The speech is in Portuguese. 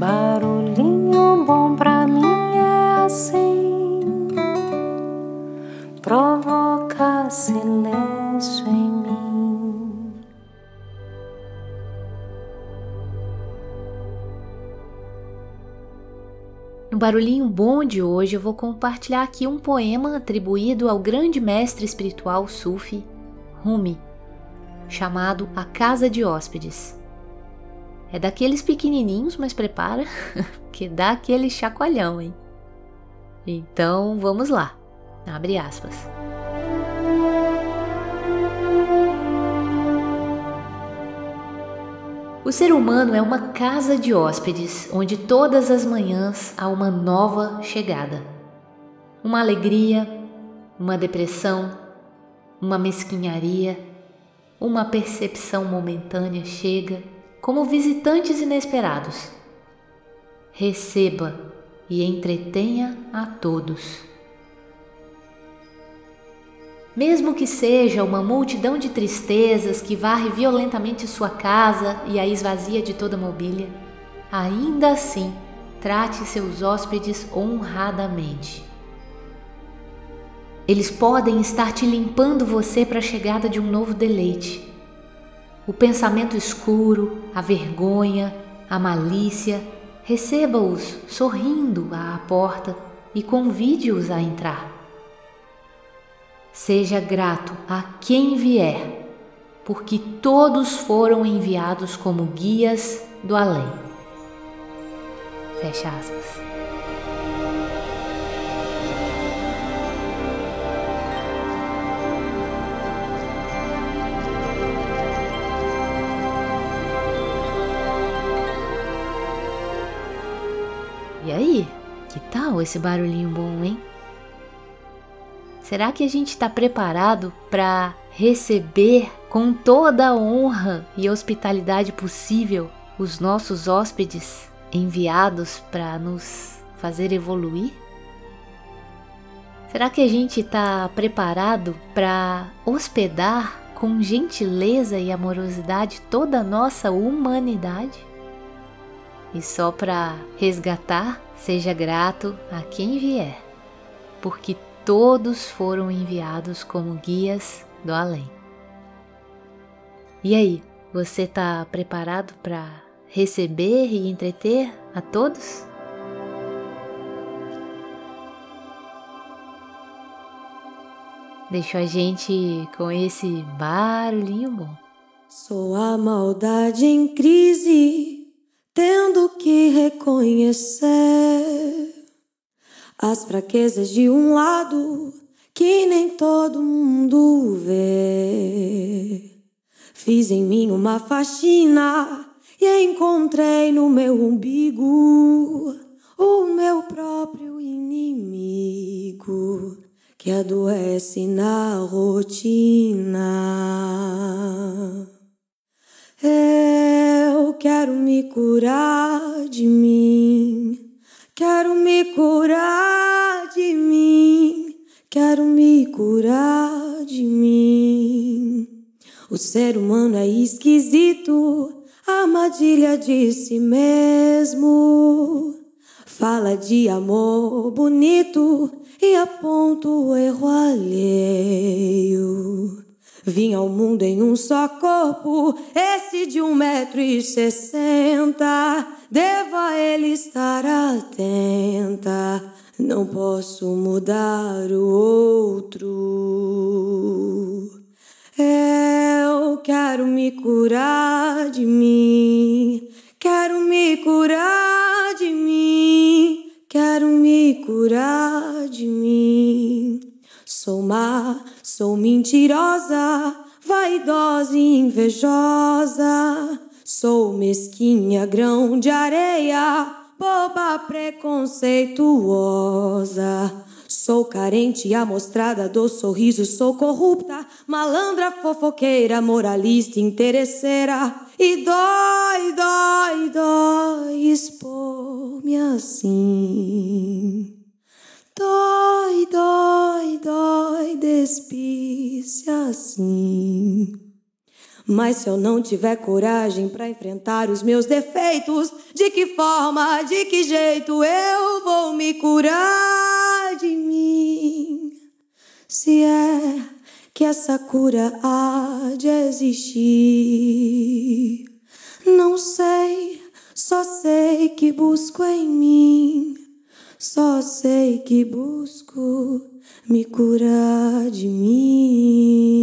Barulhinho bom pra mim é assim, provoca silêncio em mim. No Barulhinho Bom de hoje eu vou compartilhar aqui um poema atribuído ao grande mestre espiritual Sufi, Rumi, chamado A Casa de Hóspedes. É daqueles pequenininhos, mas prepara, que dá aquele chacoalhão, hein? Então vamos lá. Abre aspas. O ser humano é uma casa de hóspedes onde todas as manhãs há uma nova chegada. Uma alegria, uma depressão, uma mesquinharia, uma percepção momentânea chega como visitantes inesperados. Receba e entretenha a todos. Mesmo que seja uma multidão de tristezas que varre violentamente sua casa e a esvazia de toda mobília, ainda assim trate seus hóspedes honradamente. Eles podem estar te limpando você para a chegada de um novo deleite o pensamento escuro, a vergonha, a malícia, receba-os sorrindo à porta e convide-os a entrar. Seja grato a quem vier, porque todos foram enviados como guias do além. Fecha aspas. Aí, que tal esse barulhinho bom, hein? Será que a gente está preparado para receber com toda a honra e hospitalidade possível os nossos hóspedes enviados para nos fazer evoluir? Será que a gente está preparado para hospedar com gentileza e amorosidade toda a nossa humanidade? E só para resgatar, seja grato a quem vier, porque todos foram enviados como guias do além. E aí, você está preparado para receber e entreter a todos? Deixa a gente com esse barulhinho bom. Sou a maldade em crise tendo que reconhecer as fraquezas de um lado que nem todo mundo vê. Fiz em mim uma faxina e encontrei no meu umbigo o meu próprio inimigo que adoece na rotina. Me curar de mim, quero me curar de mim, quero me curar de mim. O ser humano é esquisito, armadilha de si mesmo. Fala de amor bonito e aponta o erro alheio. Vim ao mundo em um só corpo, esse de um metro e sessenta. Devo a ele estar atenta, não posso mudar o outro. Eu quero me curar de mim, quero me curar de mim, quero me curar de mim. Sou má, sou mentirosa, vaidosa e invejosa. Sou mesquinha, grão de areia, boba preconceituosa. Sou carente, amostrada, dou sorriso, sou corrupta, malandra, fofoqueira, moralista, interesseira. E dói, dói, dói expor-me assim. Dói, dói, dói, despisse assim. Mas se eu não tiver coragem para enfrentar os meus defeitos, de que forma, de que jeito eu vou me curar de mim? Se é que essa cura há de existir, não sei, só sei que busco em mim, só sei que busco me curar de mim.